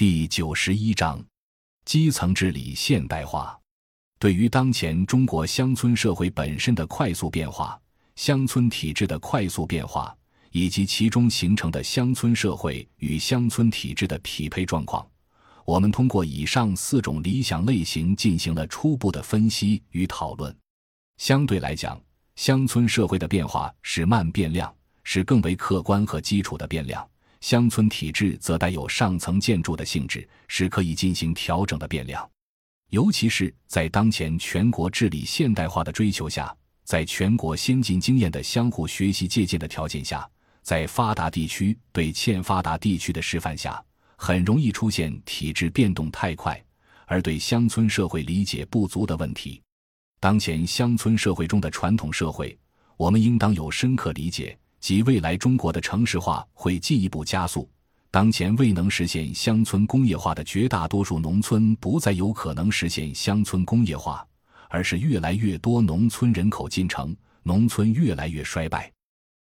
第九十一章：基层治理现代化。对于当前中国乡村社会本身的快速变化、乡村体制的快速变化，以及其中形成的乡村社会与乡村体制的匹配状况，我们通过以上四种理想类型进行了初步的分析与讨论。相对来讲，乡村社会的变化是慢变量，是更为客观和基础的变量；乡村体制则带有上层建筑的性质，是可以进行调整的变量。尤其是在当前全国治理现代化的追求下，在全国先进经验的相互学习借鉴的条件下，在发达地区对欠发达地区的示范下，很容易出现体制变动太快，而对乡村社会理解不足的问题。当前乡村社会中的传统社会，我们应当有深刻理解，即未来中国的城市化会进一步加速。当前未能实现乡村工业化的绝大多数农村，不再有可能实现乡村工业化，而是越来越多农村人口进城，农村越来越衰败。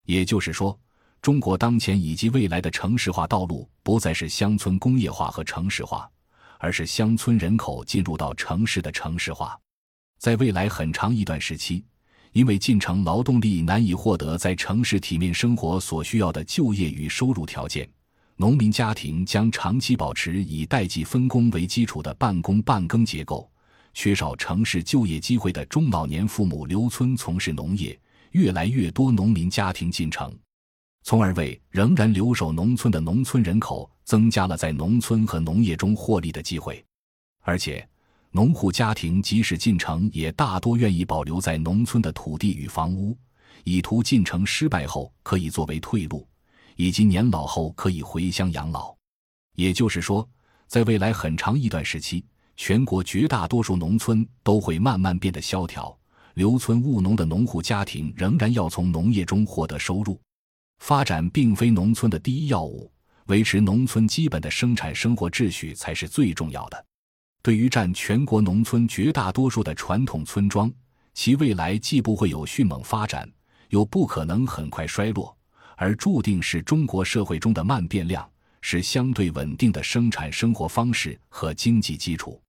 也就是说，中国当前以及未来的城市化道路，不再是乡村工业化和城市化，而是乡村人口进入到城市的城市化。在未来很长一段时期，因为进城劳动力难以获得在城市体面生活所需要的就业与收入条件，农民家庭将长期保持以代际分工为基础的半工半耕结构。缺少城市就业机会的中老年父母留村从事农业，越来越多农民家庭进城，从而为仍然留守农村的农村人口增加了在农村和农业中获利的机会，而且。农户家庭即使进城，也大多愿意保留在农村的土地与房屋，以图进城失败后可以作为退路，以及年老后可以回乡养老。也就是说，在未来很长一段时期，全国绝大多数农村都会慢慢变得萧条，留村务农的农户家庭仍然要从农业中获得收入。发展并非农村的第一要务，维持农村基本的生产生活秩序才是最重要的。对于占全国农村绝大多数的传统村庄，其未来既不会有迅猛发展，又不可能很快衰落，而注定是中国社会中的慢变量，是相对稳定的生产生活方式和经济基础。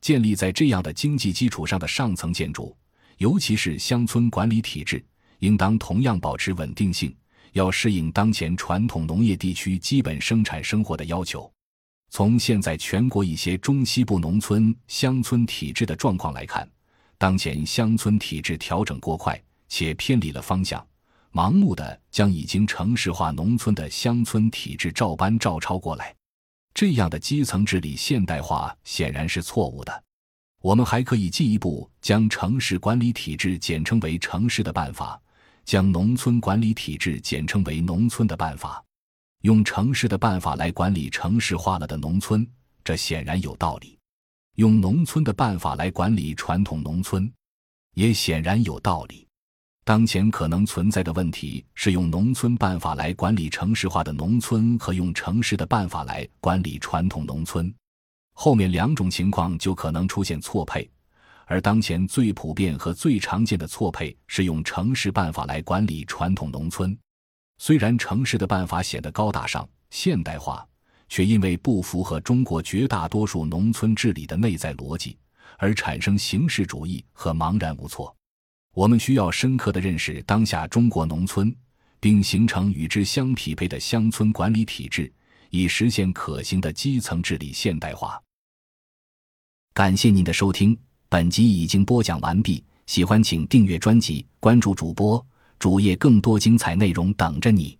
建立在这样的经济基础上的上层建筑，尤其是乡村管理体制，应当同样保持稳定性，要适应当前传统农业地区基本生产生活的要求。从现在全国一些中西部农村乡村体制的状况来看，当前乡村体制调整过快，且偏离了方向，盲目的将已经城市化农村的乡村体制照搬照抄过来，这样的基层治理现代化显然是错误的。我们还可以进一步将城市管理体制简称为城市的办法，将农村管理体制简称为农村的办法。用城市的办法来管理城市化了的农村，这显然有道理；用农村的办法来管理传统农村，也显然有道理。当前可能存在的问题是用农村办法来管理城市化的农村，和用城市的办法来管理传统农村。后面两种情况就可能出现错配，而当前最普遍和最常见的错配是用城市办法来管理传统农村。虽然城市的办法显得高大上、现代化，却因为不符合中国绝大多数农村治理的内在逻辑，而产生形式主义和茫然无措。我们需要深刻的认识当下中国农村，并形成与之相匹配的乡村管理体制，以实现可行的基层治理现代化。感谢您的收听，本集已经播讲完毕。喜欢请订阅专辑，关注主播。主页更多精彩内容等着你。